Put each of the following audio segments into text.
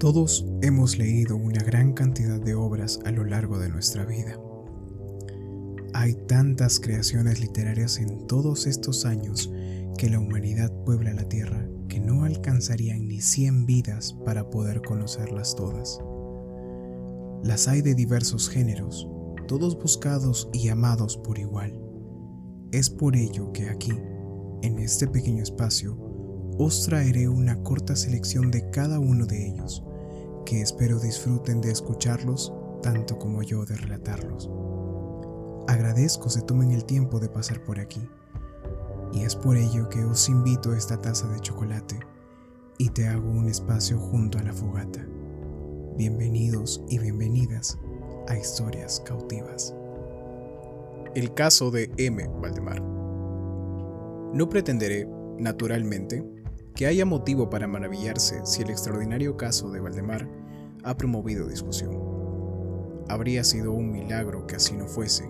Todos hemos leído una gran cantidad de obras a lo largo de nuestra vida. Hay tantas creaciones literarias en todos estos años que la humanidad puebla la Tierra que no alcanzarían ni 100 vidas para poder conocerlas todas. Las hay de diversos géneros, todos buscados y amados por igual. Es por ello que aquí, en este pequeño espacio, os traeré una corta selección de cada uno de ellos que espero disfruten de escucharlos tanto como yo de relatarlos. Agradezco se tomen el tiempo de pasar por aquí, y es por ello que os invito a esta taza de chocolate y te hago un espacio junto a la fogata. Bienvenidos y bienvenidas a Historias Cautivas. El caso de M. Valdemar. No pretenderé, naturalmente, que haya motivo para maravillarse si el extraordinario caso de Valdemar ha promovido discusión. Habría sido un milagro que así no fuese,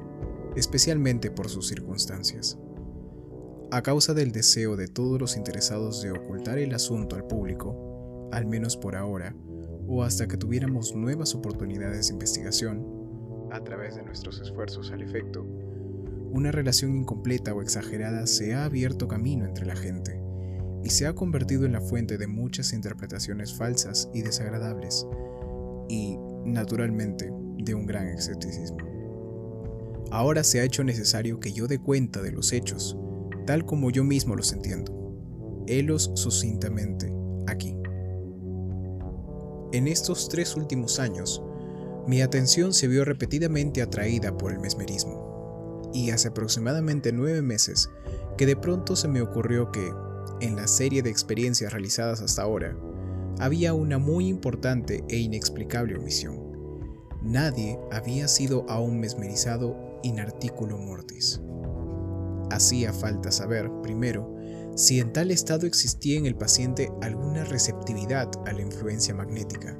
especialmente por sus circunstancias. A causa del deseo de todos los interesados de ocultar el asunto al público, al menos por ahora, o hasta que tuviéramos nuevas oportunidades de investigación, a través de nuestros esfuerzos al efecto, una relación incompleta o exagerada se ha abierto camino entre la gente y se ha convertido en la fuente de muchas interpretaciones falsas y desagradables, y, naturalmente, de un gran escepticismo. Ahora se ha hecho necesario que yo dé cuenta de los hechos, tal como yo mismo los entiendo. Helos sucintamente aquí. En estos tres últimos años, mi atención se vio repetidamente atraída por el mesmerismo, y hace aproximadamente nueve meses que de pronto se me ocurrió que, en la serie de experiencias realizadas hasta ahora, había una muy importante e inexplicable omisión. Nadie había sido aún mesmerizado in articulo mortis. Hacía falta saber, primero, si en tal estado existía en el paciente alguna receptividad a la influencia magnética.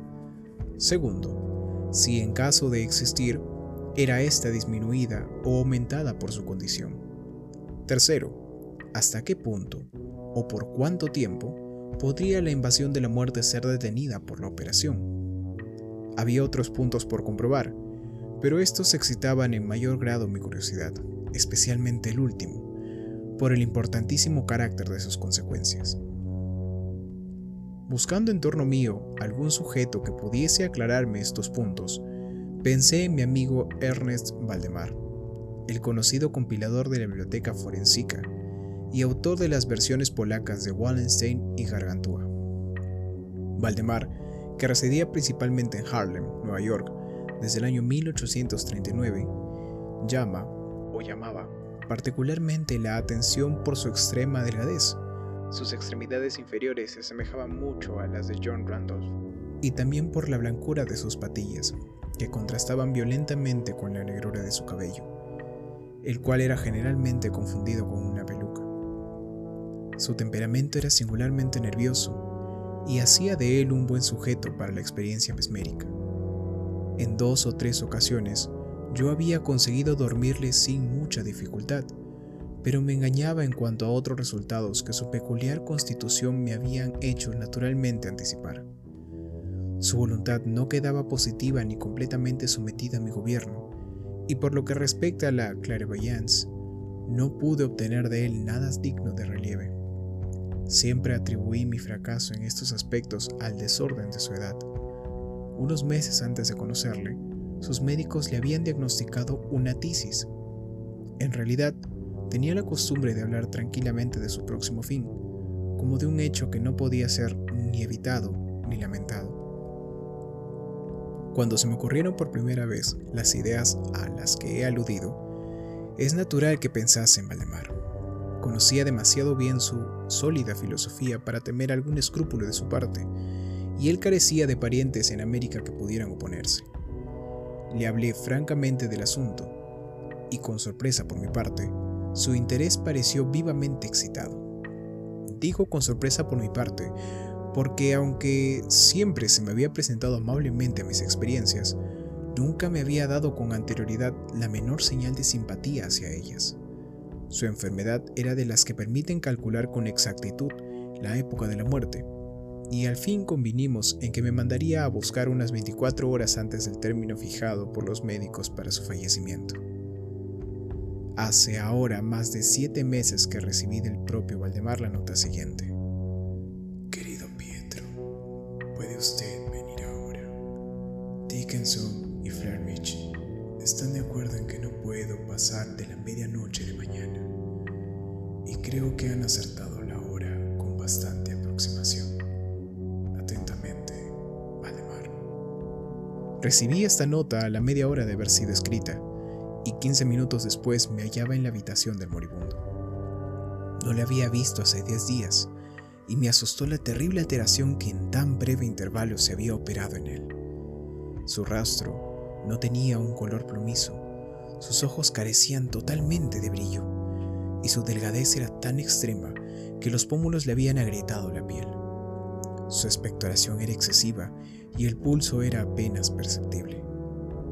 Segundo, si en caso de existir, era ésta disminuida o aumentada por su condición. Tercero, hasta qué punto o por cuánto tiempo podría la invasión de la muerte ser detenida por la operación. Había otros puntos por comprobar, pero estos excitaban en mayor grado mi curiosidad, especialmente el último, por el importantísimo carácter de sus consecuencias. Buscando en torno mío algún sujeto que pudiese aclararme estos puntos, pensé en mi amigo Ernest Valdemar, el conocido compilador de la biblioteca forensica y autor de las versiones polacas de Wallenstein y Gargantúa. Valdemar, que residía principalmente en Harlem, Nueva York, desde el año 1839, llama, o llamaba, particularmente la atención por su extrema delgadez. Sus extremidades inferiores se asemejaban mucho a las de John Randolph, y también por la blancura de sus patillas, que contrastaban violentamente con la negrura de su cabello, el cual era generalmente confundido con una peluca. Su temperamento era singularmente nervioso y hacía de él un buen sujeto para la experiencia mesmérica. En dos o tres ocasiones yo había conseguido dormirle sin mucha dificultad, pero me engañaba en cuanto a otros resultados que su peculiar constitución me habían hecho naturalmente anticipar. Su voluntad no quedaba positiva ni completamente sometida a mi gobierno, y por lo que respecta a la clairvoyance, no pude obtener de él nada digno de relieve. Siempre atribuí mi fracaso en estos aspectos al desorden de su edad. Unos meses antes de conocerle, sus médicos le habían diagnosticado una tisis. En realidad, tenía la costumbre de hablar tranquilamente de su próximo fin, como de un hecho que no podía ser ni evitado ni lamentado. Cuando se me ocurrieron por primera vez las ideas a las que he aludido, es natural que pensase en Valdemar. Conocía demasiado bien su sólida filosofía para temer algún escrúpulo de su parte, y él carecía de parientes en América que pudieran oponerse. Le hablé francamente del asunto, y con sorpresa por mi parte, su interés pareció vivamente excitado. Digo con sorpresa por mi parte, porque aunque siempre se me había presentado amablemente a mis experiencias, nunca me había dado con anterioridad la menor señal de simpatía hacia ellas. Su enfermedad era de las que permiten calcular con exactitud la época de la muerte, y al fin convinimos en que me mandaría a buscar unas 24 horas antes del término fijado por los médicos para su fallecimiento. Hace ahora más de siete meses que recibí del propio Valdemar la nota siguiente. Querido Pietro, ¿puede usted venir ahora? Dickinson y Flermich están de acuerdo en que no puedo pasar de la medianoche de mañana y creo que han acertado la hora con bastante aproximación. Atentamente, Valdemar. Recibí esta nota a la media hora de haber sido escrita y 15 minutos después me hallaba en la habitación del moribundo. No le había visto hace 10 días y me asustó la terrible alteración que en tan breve intervalo se había operado en él. Su rastro no tenía un color plomizo, sus ojos carecían totalmente de brillo y su delgadez era tan extrema que los pómulos le habían agrietado la piel. Su expectoración era excesiva y el pulso era apenas perceptible.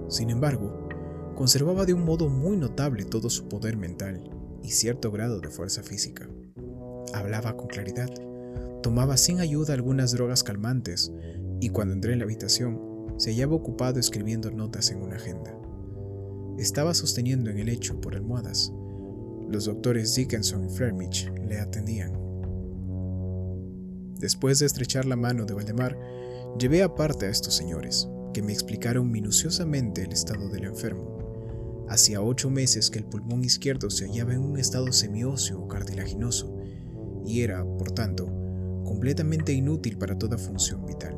Sin embargo, conservaba de un modo muy notable todo su poder mental y cierto grado de fuerza física. Hablaba con claridad, tomaba sin ayuda algunas drogas calmantes y cuando entré en la habitación se hallaba ocupado escribiendo notas en una agenda. Estaba sosteniendo en el lecho por almohadas. Los doctores Dickinson y Flermich le atendían. Después de estrechar la mano de Valdemar, llevé aparte a estos señores, que me explicaron minuciosamente el estado del enfermo Hacía ocho meses que el pulmón izquierdo se hallaba en un estado semióseo o cartilaginoso y era, por tanto, completamente inútil para toda función vital.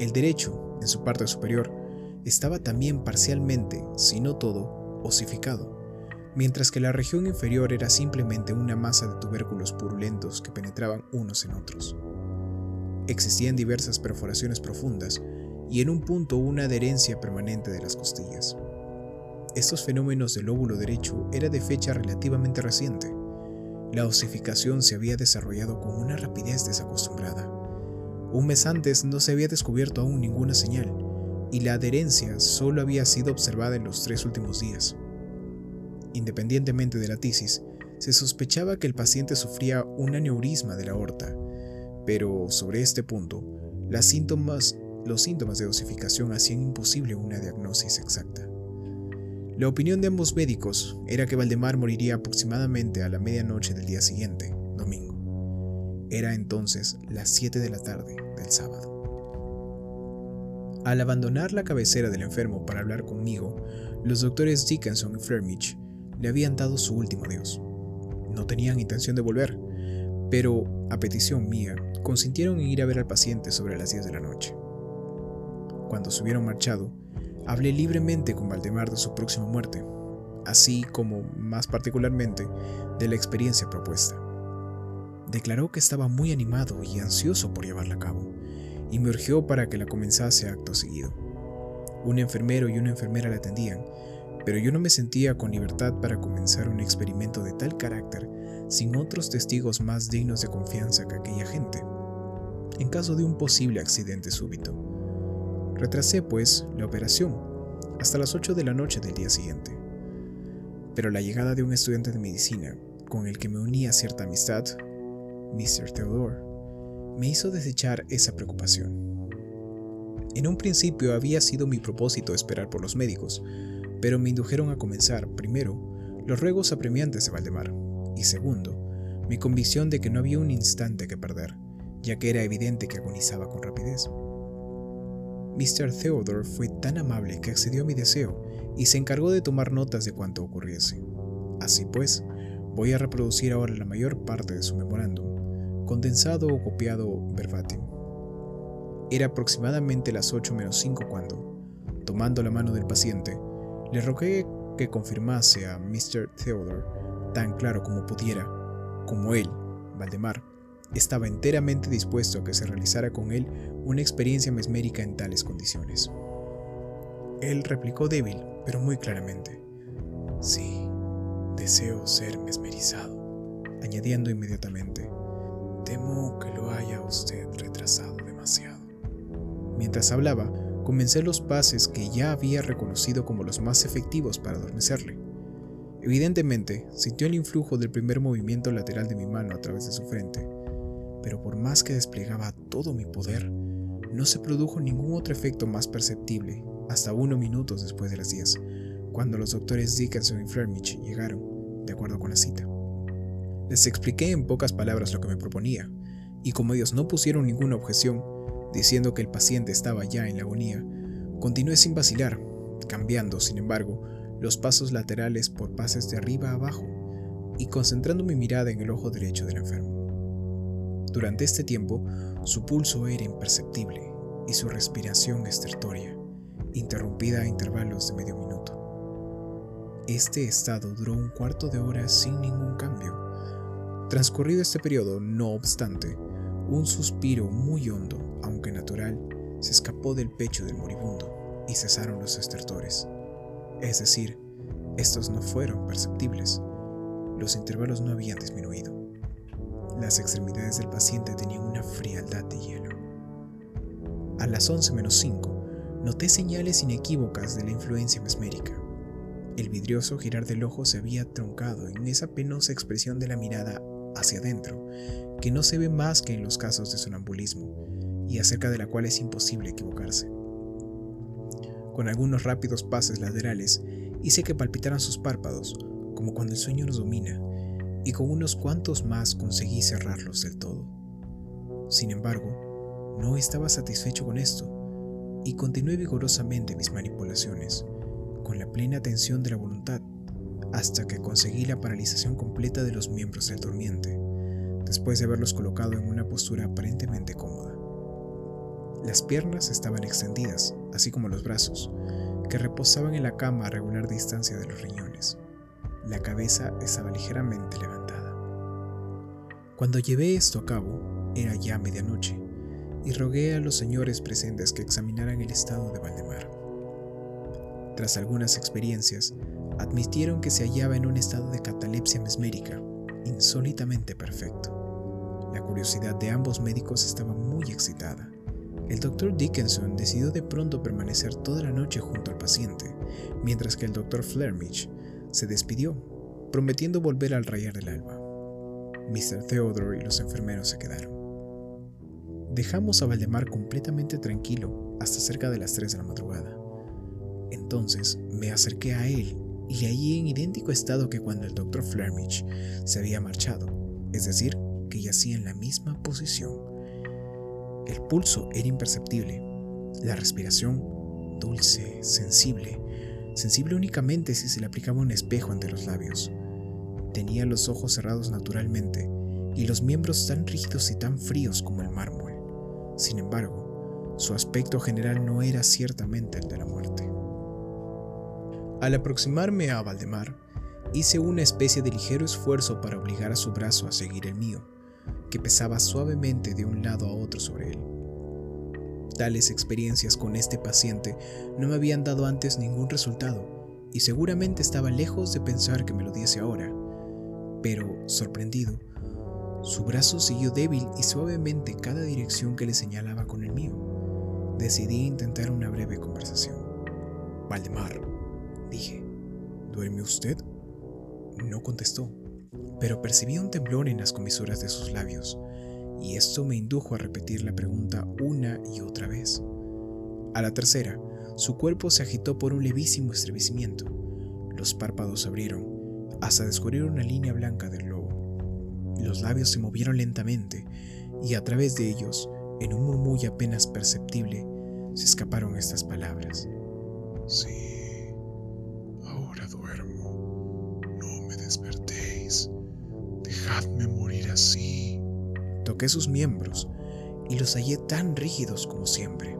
El derecho, en su parte superior, estaba también parcialmente, si no todo, osificado, mientras que la región inferior era simplemente una masa de tubérculos purulentos que penetraban unos en otros. Existían diversas perforaciones profundas y en un punto una adherencia permanente de las costillas. Estos fenómenos del lóbulo derecho era de fecha relativamente reciente. La osificación se había desarrollado con una rapidez desacostumbrada. Un mes antes no se había descubierto aún ninguna señal, y la adherencia solo había sido observada en los tres últimos días. Independientemente de la tisis, se sospechaba que el paciente sufría un aneurisma de la aorta, pero sobre este punto, los síntomas de osificación hacían imposible una diagnosis exacta. La opinión de ambos médicos era que Valdemar moriría aproximadamente a la medianoche del día siguiente, domingo. Era entonces las 7 de la tarde del sábado. Al abandonar la cabecera del enfermo para hablar conmigo, los doctores Dickinson y Flermich le habían dado su último adiós. No tenían intención de volver, pero, a petición mía, consintieron en ir a ver al paciente sobre las 10 de la noche. Cuando se hubieron marchado, Hablé libremente con Valdemar de su próxima muerte, así como, más particularmente, de la experiencia propuesta. Declaró que estaba muy animado y ansioso por llevarla a cabo, y me urgió para que la comenzase acto seguido. Un enfermero y una enfermera la atendían, pero yo no me sentía con libertad para comenzar un experimento de tal carácter sin otros testigos más dignos de confianza que aquella gente, en caso de un posible accidente súbito. Retrasé, pues, la operación hasta las 8 de la noche del día siguiente. Pero la llegada de un estudiante de medicina, con el que me unía cierta amistad, Mr. Theodore, me hizo desechar esa preocupación. En un principio había sido mi propósito esperar por los médicos, pero me indujeron a comenzar, primero, los ruegos apremiantes de Valdemar, y segundo, mi convicción de que no había un instante que perder, ya que era evidente que agonizaba con rapidez. Mr. Theodore fue tan amable que accedió a mi deseo y se encargó de tomar notas de cuanto ocurriese. Así pues, voy a reproducir ahora la mayor parte de su memorándum, condensado o copiado verbatim. Era aproximadamente las 8 menos 5 cuando, tomando la mano del paciente, le rogué que confirmase a Mr. Theodore, tan claro como pudiera, como él, Valdemar, estaba enteramente dispuesto a que se realizara con él una experiencia mesmérica en tales condiciones. Él replicó débil, pero muy claramente. Sí, deseo ser mesmerizado, añadiendo inmediatamente. Temo que lo haya usted retrasado demasiado. Mientras hablaba, comencé los pases que ya había reconocido como los más efectivos para adormecerle. Evidentemente, sintió el influjo del primer movimiento lateral de mi mano a través de su frente pero por más que desplegaba todo mi poder, no se produjo ningún otro efecto más perceptible hasta unos minutos después de las 10, cuando los doctores Dickinson y Flermich llegaron, de acuerdo con la cita. Les expliqué en pocas palabras lo que me proponía, y como ellos no pusieron ninguna objeción, diciendo que el paciente estaba ya en la agonía, continué sin vacilar, cambiando, sin embargo, los pasos laterales por pases de arriba a abajo y concentrando mi mirada en el ojo derecho del enfermo. Durante este tiempo, su pulso era imperceptible y su respiración estertoria, interrumpida a intervalos de medio minuto. Este estado duró un cuarto de hora sin ningún cambio. Transcurrido este periodo, no obstante, un suspiro muy hondo, aunque natural, se escapó del pecho del moribundo y cesaron los estertores. Es decir, estos no fueron perceptibles. Los intervalos no habían disminuido. Las extremidades del paciente tenían una frialdad de hielo. A las 11 menos 5, noté señales inequívocas de la influencia mesmérica. El vidrioso girar del ojo se había truncado en esa penosa expresión de la mirada hacia adentro, que no se ve más que en los casos de sonambulismo, y acerca de la cual es imposible equivocarse. Con algunos rápidos pases laterales, hice que palpitaran sus párpados, como cuando el sueño nos domina, y con unos cuantos más conseguí cerrarlos del todo. Sin embargo, no estaba satisfecho con esto, y continué vigorosamente mis manipulaciones, con la plena atención de la voluntad, hasta que conseguí la paralización completa de los miembros del durmiente, después de haberlos colocado en una postura aparentemente cómoda. Las piernas estaban extendidas, así como los brazos, que reposaban en la cama a regular distancia de los riñones. La cabeza estaba ligeramente levantada. Cuando llevé esto a cabo, era ya medianoche, y rogué a los señores presentes que examinaran el estado de Valdemar. Tras algunas experiencias, admitieron que se hallaba en un estado de catalepsia mesmérica, insólitamente perfecto. La curiosidad de ambos médicos estaba muy excitada. El doctor Dickinson decidió de pronto permanecer toda la noche junto al paciente, mientras que el doctor Flermich se despidió, prometiendo volver al rayar del alba. Mr. Theodore y los enfermeros se quedaron. Dejamos a Valdemar completamente tranquilo hasta cerca de las 3 de la madrugada. Entonces me acerqué a él y allí en idéntico estado que cuando el doctor Flermich se había marchado, es decir, que yacía en la misma posición el pulso era imperceptible, la respiración dulce, sensible, sensible únicamente si se le aplicaba un espejo ante los labios. Tenía los ojos cerrados naturalmente y los miembros tan rígidos y tan fríos como el mármol. Sin embargo, su aspecto general no era ciertamente el de la muerte. Al aproximarme a Valdemar, hice una especie de ligero esfuerzo para obligar a su brazo a seguir el mío que pesaba suavemente de un lado a otro sobre él. Tales experiencias con este paciente no me habían dado antes ningún resultado y seguramente estaba lejos de pensar que me lo diese ahora. Pero, sorprendido, su brazo siguió débil y suavemente cada dirección que le señalaba con el mío. Decidí intentar una breve conversación. Valdemar, dije, ¿duerme usted? No contestó pero percibí un temblor en las comisuras de sus labios, y esto me indujo a repetir la pregunta una y otra vez. A la tercera, su cuerpo se agitó por un levísimo estremecimiento. Los párpados se abrieron hasta descubrir una línea blanca del lobo. Los labios se movieron lentamente y a través de ellos, en un murmullo apenas perceptible, se escaparon estas palabras. Toqué sus miembros y los hallé tan rígidos como siempre.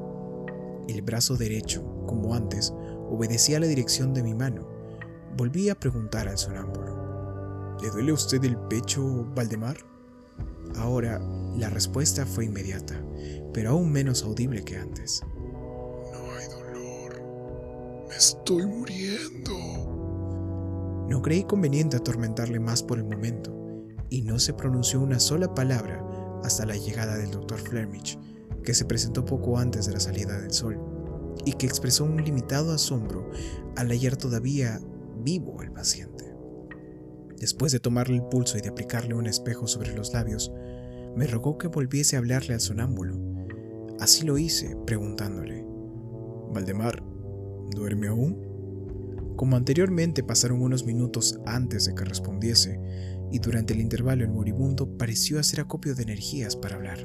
El brazo derecho, como antes, obedecía la dirección de mi mano. Volví a preguntar al sonámbulo. ¿Le duele a usted el pecho, Valdemar? Ahora la respuesta fue inmediata, pero aún menos audible que antes. No hay dolor. Me estoy muriendo. No creí conveniente atormentarle más por el momento y no se pronunció una sola palabra hasta la llegada del doctor Flermich, que se presentó poco antes de la salida del sol y que expresó un limitado asombro al hallar todavía vivo al paciente. Después de tomarle el pulso y de aplicarle un espejo sobre los labios, me rogó que volviese a hablarle al sonámbulo. Así lo hice, preguntándole, Valdemar, ¿duerme aún? Como anteriormente pasaron unos minutos antes de que respondiese, y durante el intervalo el moribundo pareció hacer acopio de energías para hablar.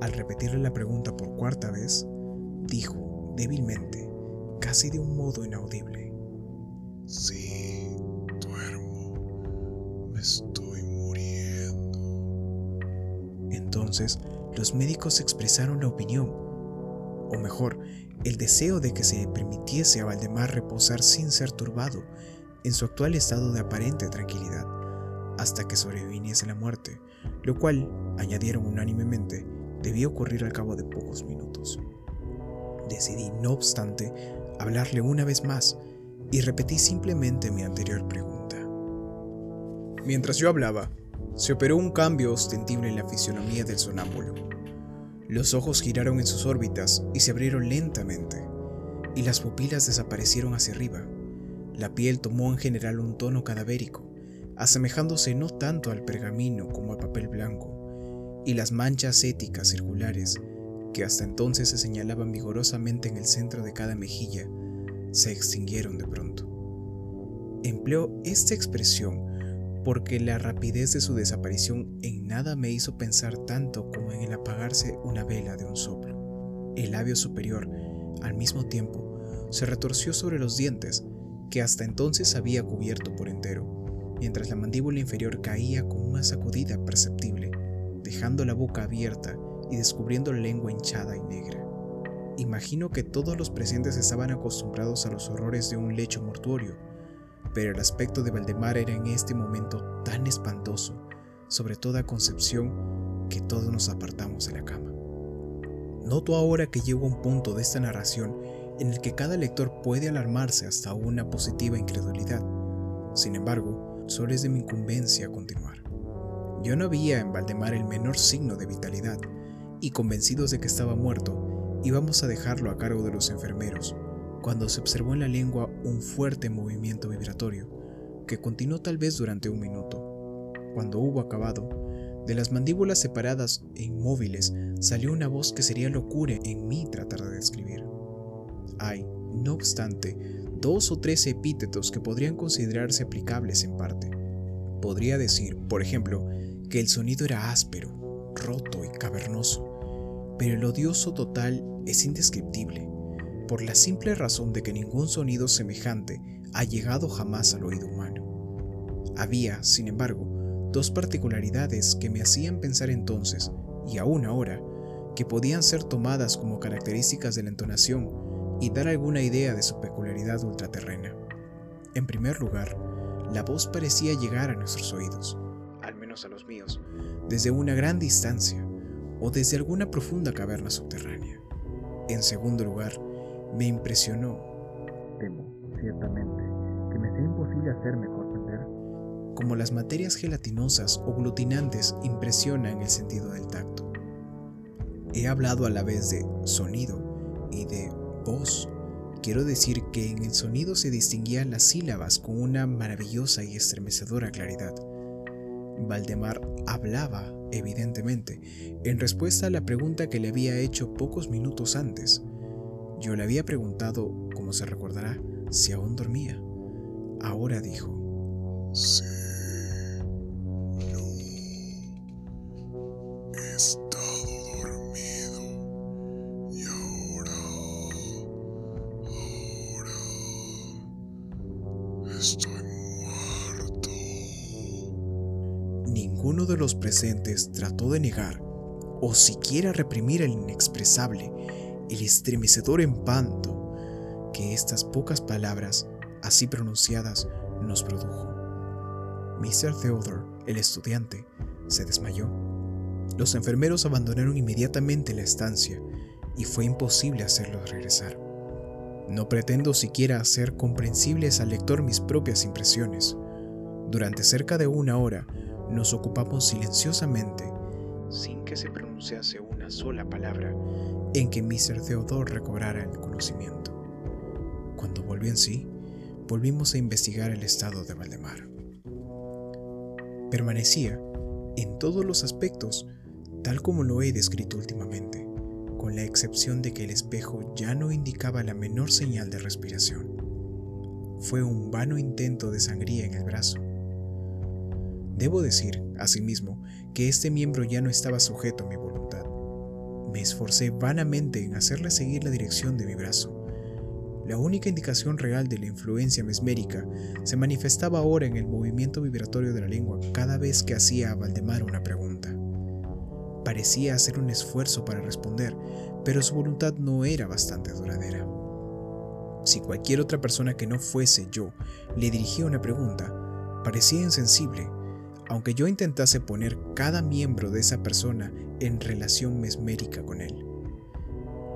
Al repetirle la pregunta por cuarta vez, dijo débilmente, casi de un modo inaudible. Sí, duermo. Me estoy muriendo. Entonces, los médicos expresaron la opinión, o mejor, el deseo de que se le permitiese a Valdemar reposar sin ser turbado en su actual estado de aparente tranquilidad, hasta que sobreviniese la muerte, lo cual, añadieron unánimemente, debía ocurrir al cabo de pocos minutos. Decidí, no obstante, hablarle una vez más y repetí simplemente mi anterior pregunta. Mientras yo hablaba, se operó un cambio ostensible en la fisionomía del sonámbulo. Los ojos giraron en sus órbitas y se abrieron lentamente, y las pupilas desaparecieron hacia arriba. La piel tomó en general un tono cadavérico, asemejándose no tanto al pergamino como al papel blanco, y las manchas éticas circulares, que hasta entonces se señalaban vigorosamente en el centro de cada mejilla, se extinguieron de pronto. Empleó esta expresión porque la rapidez de su desaparición en nada me hizo pensar tanto como en el apagarse una vela de un soplo. El labio superior, al mismo tiempo, se retorció sobre los dientes, que hasta entonces había cubierto por entero, mientras la mandíbula inferior caía con una sacudida perceptible, dejando la boca abierta y descubriendo lengua hinchada y negra. Imagino que todos los presentes estaban acostumbrados a los horrores de un lecho mortuorio, pero el aspecto de Valdemar era en este momento tan espantoso, sobre toda concepción, que todos nos apartamos de la cama. Noto ahora que llego a un punto de esta narración en el que cada lector puede alarmarse hasta una positiva incredulidad. Sin embargo, solo es de mi incumbencia continuar. Yo no había en Valdemar el menor signo de vitalidad, y convencidos de que estaba muerto, íbamos a dejarlo a cargo de los enfermeros, cuando se observó en la lengua un fuerte movimiento vibratorio, que continuó tal vez durante un minuto. Cuando hubo acabado, de las mandíbulas separadas e inmóviles salió una voz que sería locura en mí tratar de describir. Hay, no obstante, dos o tres epítetos que podrían considerarse aplicables en parte. Podría decir, por ejemplo, que el sonido era áspero, roto y cavernoso, pero el odioso total es indescriptible por la simple razón de que ningún sonido semejante ha llegado jamás al oído humano. Había, sin embargo, dos particularidades que me hacían pensar entonces, y aún ahora, que podían ser tomadas como características de la entonación y dar alguna idea de su peculiaridad ultraterrena. En primer lugar, la voz parecía llegar a nuestros oídos, al menos a los míos, desde una gran distancia o desde alguna profunda caverna subterránea. En segundo lugar, me impresionó. Temo, ciertamente, que me sea imposible hacerme comprender como las materias gelatinosas o glutinantes impresionan el sentido del tacto. He hablado a la vez de sonido y de voz. Quiero decir que en el sonido se distinguían las sílabas con una maravillosa y estremecedora claridad. Valdemar hablaba, evidentemente, en respuesta a la pregunta que le había hecho pocos minutos antes. Yo le había preguntado, como se recordará, si aún dormía. Ahora dijo, Sí. Presentes trató de negar o siquiera reprimir el inexpresable, el estremecedor empanto que estas pocas palabras, así pronunciadas, nos produjo. Mr. Theodore, el estudiante, se desmayó. Los enfermeros abandonaron inmediatamente la estancia y fue imposible hacerlos regresar. No pretendo siquiera hacer comprensibles al lector mis propias impresiones. Durante cerca de una hora nos ocupamos silenciosamente, sin que se pronunciase una sola palabra, en que Mr. Theodore recobrara el conocimiento. Cuando volvió en sí, volvimos a investigar el estado de Valdemar. Permanecía, en todos los aspectos, tal como lo he descrito últimamente, con la excepción de que el espejo ya no indicaba la menor señal de respiración. Fue un vano intento de sangría en el brazo. Debo decir, asimismo, que este miembro ya no estaba sujeto a mi voluntad. Me esforcé vanamente en hacerle seguir la dirección de mi brazo. La única indicación real de la influencia mesmérica se manifestaba ahora en el movimiento vibratorio de la lengua cada vez que hacía a Valdemar una pregunta. Parecía hacer un esfuerzo para responder, pero su voluntad no era bastante duradera. Si cualquier otra persona que no fuese yo le dirigía una pregunta, parecía insensible, aunque yo intentase poner cada miembro de esa persona en relación mesmérica con él.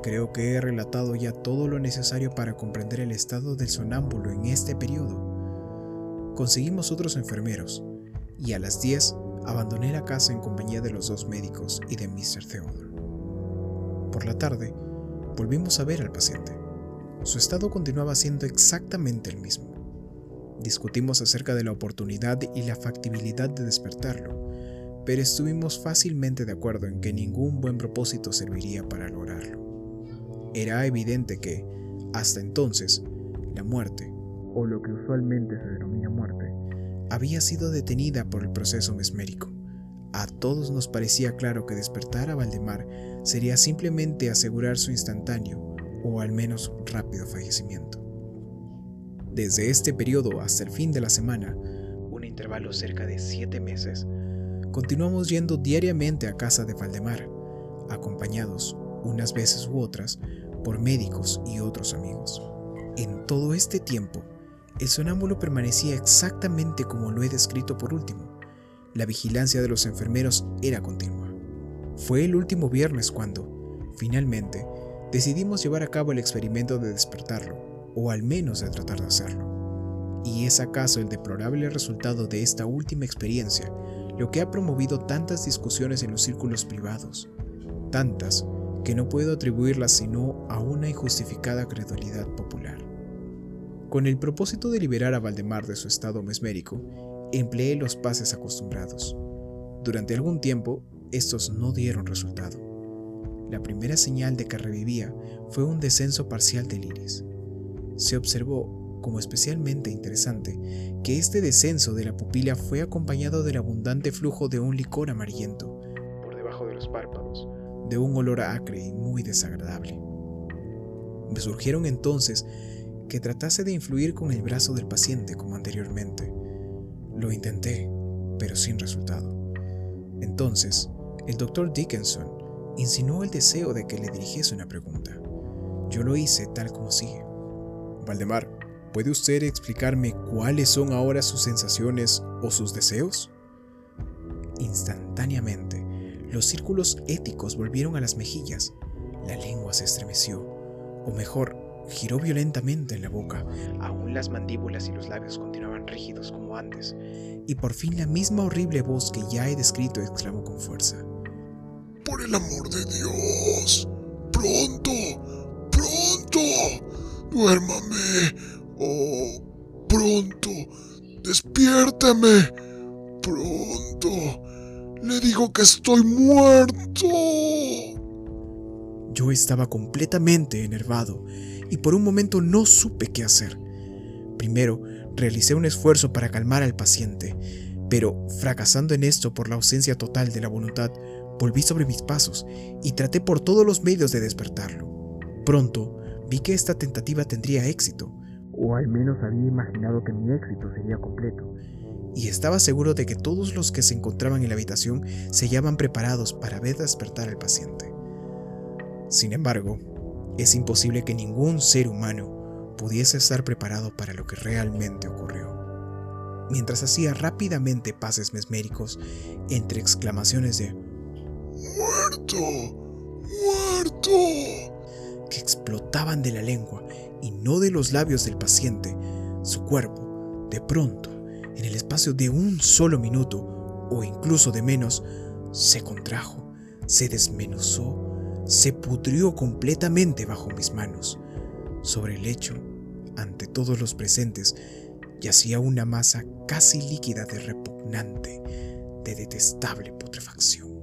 Creo que he relatado ya todo lo necesario para comprender el estado del sonámbulo en este periodo. Conseguimos otros enfermeros, y a las 10 abandoné la casa en compañía de los dos médicos y de Mr. Theodore. Por la tarde, volvimos a ver al paciente. Su estado continuaba siendo exactamente el mismo. Discutimos acerca de la oportunidad y la factibilidad de despertarlo, pero estuvimos fácilmente de acuerdo en que ningún buen propósito serviría para lograrlo. Era evidente que, hasta entonces, la muerte, o lo que usualmente se denomina muerte, había sido detenida por el proceso mesmérico. A todos nos parecía claro que despertar a Valdemar sería simplemente asegurar su instantáneo, o al menos rápido fallecimiento. Desde este periodo hasta el fin de la semana, un intervalo cerca de siete meses, continuamos yendo diariamente a casa de Valdemar, acompañados, unas veces u otras, por médicos y otros amigos. En todo este tiempo, el sonámbulo permanecía exactamente como lo he descrito por último. La vigilancia de los enfermeros era continua. Fue el último viernes cuando, finalmente, decidimos llevar a cabo el experimento de despertarlo, o al menos de tratar de hacerlo. ¿Y es acaso el deplorable resultado de esta última experiencia lo que ha promovido tantas discusiones en los círculos privados? Tantas que no puedo atribuirlas sino a una injustificada credulidad popular. Con el propósito de liberar a Valdemar de su estado mesmérico, empleé los pases acostumbrados. Durante algún tiempo, estos no dieron resultado. La primera señal de que revivía fue un descenso parcial del iris. Se observó, como especialmente interesante, que este descenso de la pupila fue acompañado del abundante flujo de un licor amarillento por debajo de los párpados, de un olor acre y muy desagradable. Me surgieron entonces que tratase de influir con el brazo del paciente como anteriormente. Lo intenté, pero sin resultado. Entonces, el doctor Dickinson insinuó el deseo de que le dirigiese una pregunta. Yo lo hice tal como sigue. Valdemar, ¿puede usted explicarme cuáles son ahora sus sensaciones o sus deseos? Instantáneamente, los círculos éticos volvieron a las mejillas, la lengua se estremeció, o mejor, giró violentamente en la boca, aún las mandíbulas y los labios continuaban rígidos como antes, y por fin la misma horrible voz que ya he descrito exclamó con fuerza. Por el amor de Dios. Duérmame. Oh, pronto. Despiérteme. Pronto. Le digo que estoy muerto. Yo estaba completamente enervado y por un momento no supe qué hacer. Primero, realicé un esfuerzo para calmar al paciente, pero fracasando en esto por la ausencia total de la voluntad, volví sobre mis pasos y traté por todos los medios de despertarlo. Pronto vi que esta tentativa tendría éxito, o al menos había imaginado que mi éxito sería completo, y estaba seguro de que todos los que se encontraban en la habitación se hallaban preparados para ver despertar al paciente. Sin embargo, es imposible que ningún ser humano pudiese estar preparado para lo que realmente ocurrió. Mientras hacía rápidamente pases mesméricos entre exclamaciones de Muerto. Muerto. Que explotaban de la lengua y no de los labios del paciente, su cuerpo, de pronto, en el espacio de un solo minuto, o incluso de menos, se contrajo, se desmenuzó se pudrió completamente bajo mis manos. Sobre el lecho, ante todos los presentes, yacía una masa casi líquida de repugnante, de detestable putrefacción.